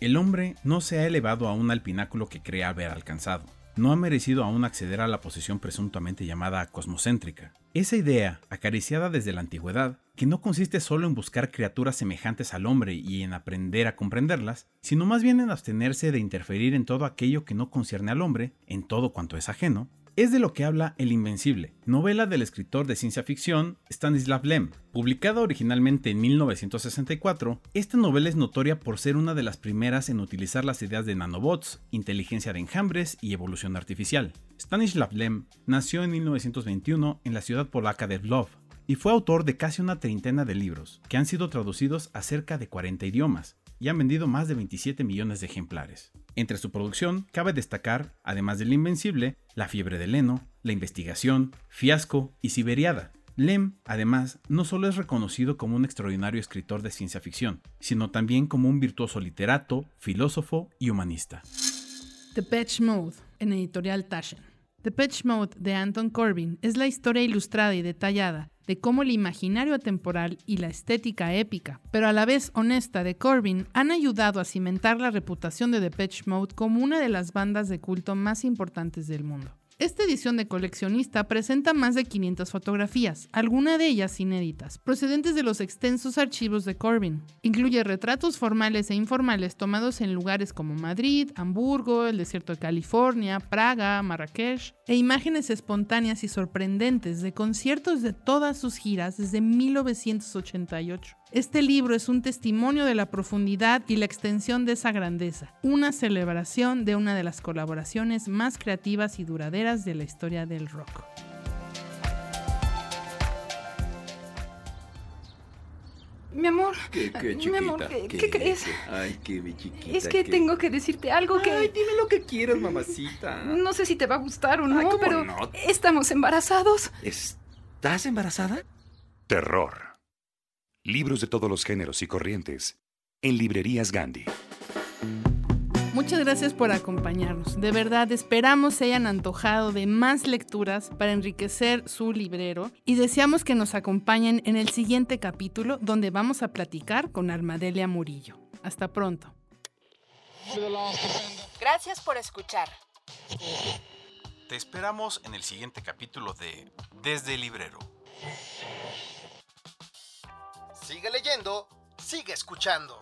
El hombre no se ha elevado aún al pináculo que cree haber alcanzado. No ha merecido aún acceder a la posición presuntamente llamada cosmocéntrica. Esa idea, acariciada desde la antigüedad, que no consiste solo en buscar criaturas semejantes al hombre y en aprender a comprenderlas, sino más bien en abstenerse de interferir en todo aquello que no concierne al hombre, en todo cuanto es ajeno, es de lo que habla El Invencible, novela del escritor de ciencia ficción Stanislav Lem. Publicada originalmente en 1964, esta novela es notoria por ser una de las primeras en utilizar las ideas de nanobots, inteligencia de enjambres y evolución artificial. Stanislav Lem nació en 1921 en la ciudad polaca de Lvov y fue autor de casi una treintena de libros, que han sido traducidos a cerca de 40 idiomas y han vendido más de 27 millones de ejemplares. Entre su producción cabe destacar, además del Invencible, La fiebre de Leno, La investigación, Fiasco y Siberiada. Lem, además, no solo es reconocido como un extraordinario escritor de ciencia ficción, sino también como un virtuoso literato, filósofo y humanista. The Patch Mode, en editorial Taschen. The Patch Mode de Anton Corbin es la historia ilustrada y detallada de cómo el imaginario atemporal y la estética épica, pero a la vez honesta de Corbin, han ayudado a cimentar la reputación de Patch Mode como una de las bandas de culto más importantes del mundo. Esta edición de coleccionista presenta más de 500 fotografías, algunas de ellas inéditas, procedentes de los extensos archivos de Corbin. Incluye retratos formales e informales tomados en lugares como Madrid, Hamburgo, el desierto de California, Praga, Marrakech, e imágenes espontáneas y sorprendentes de conciertos de todas sus giras desde 1988. Este libro es un testimonio de la profundidad y la extensión de esa grandeza, una celebración de una de las colaboraciones más creativas y duraderas de la historia del rock. Mi amor. ¿Qué, qué, Mi chiquita? amor, ¿qué, qué crees? Ay, qué mi chiquita. Es que qué- tengo que decirte algo que... Ay, dime lo que quieras, mamacita. No sé si te va a gustar o no, Ay, ¿cómo pero no? estamos embarazados. ¿Estás embarazada? Terror. Libros de todos los géneros y corrientes. En librerías Gandhi. Muchas gracias por acompañarnos. De verdad, esperamos se hayan antojado de más lecturas para enriquecer su librero y deseamos que nos acompañen en el siguiente capítulo donde vamos a platicar con Armadelia Murillo. Hasta pronto. Gracias por escuchar. Te esperamos en el siguiente capítulo de Desde el Librero. Sigue leyendo, sigue escuchando.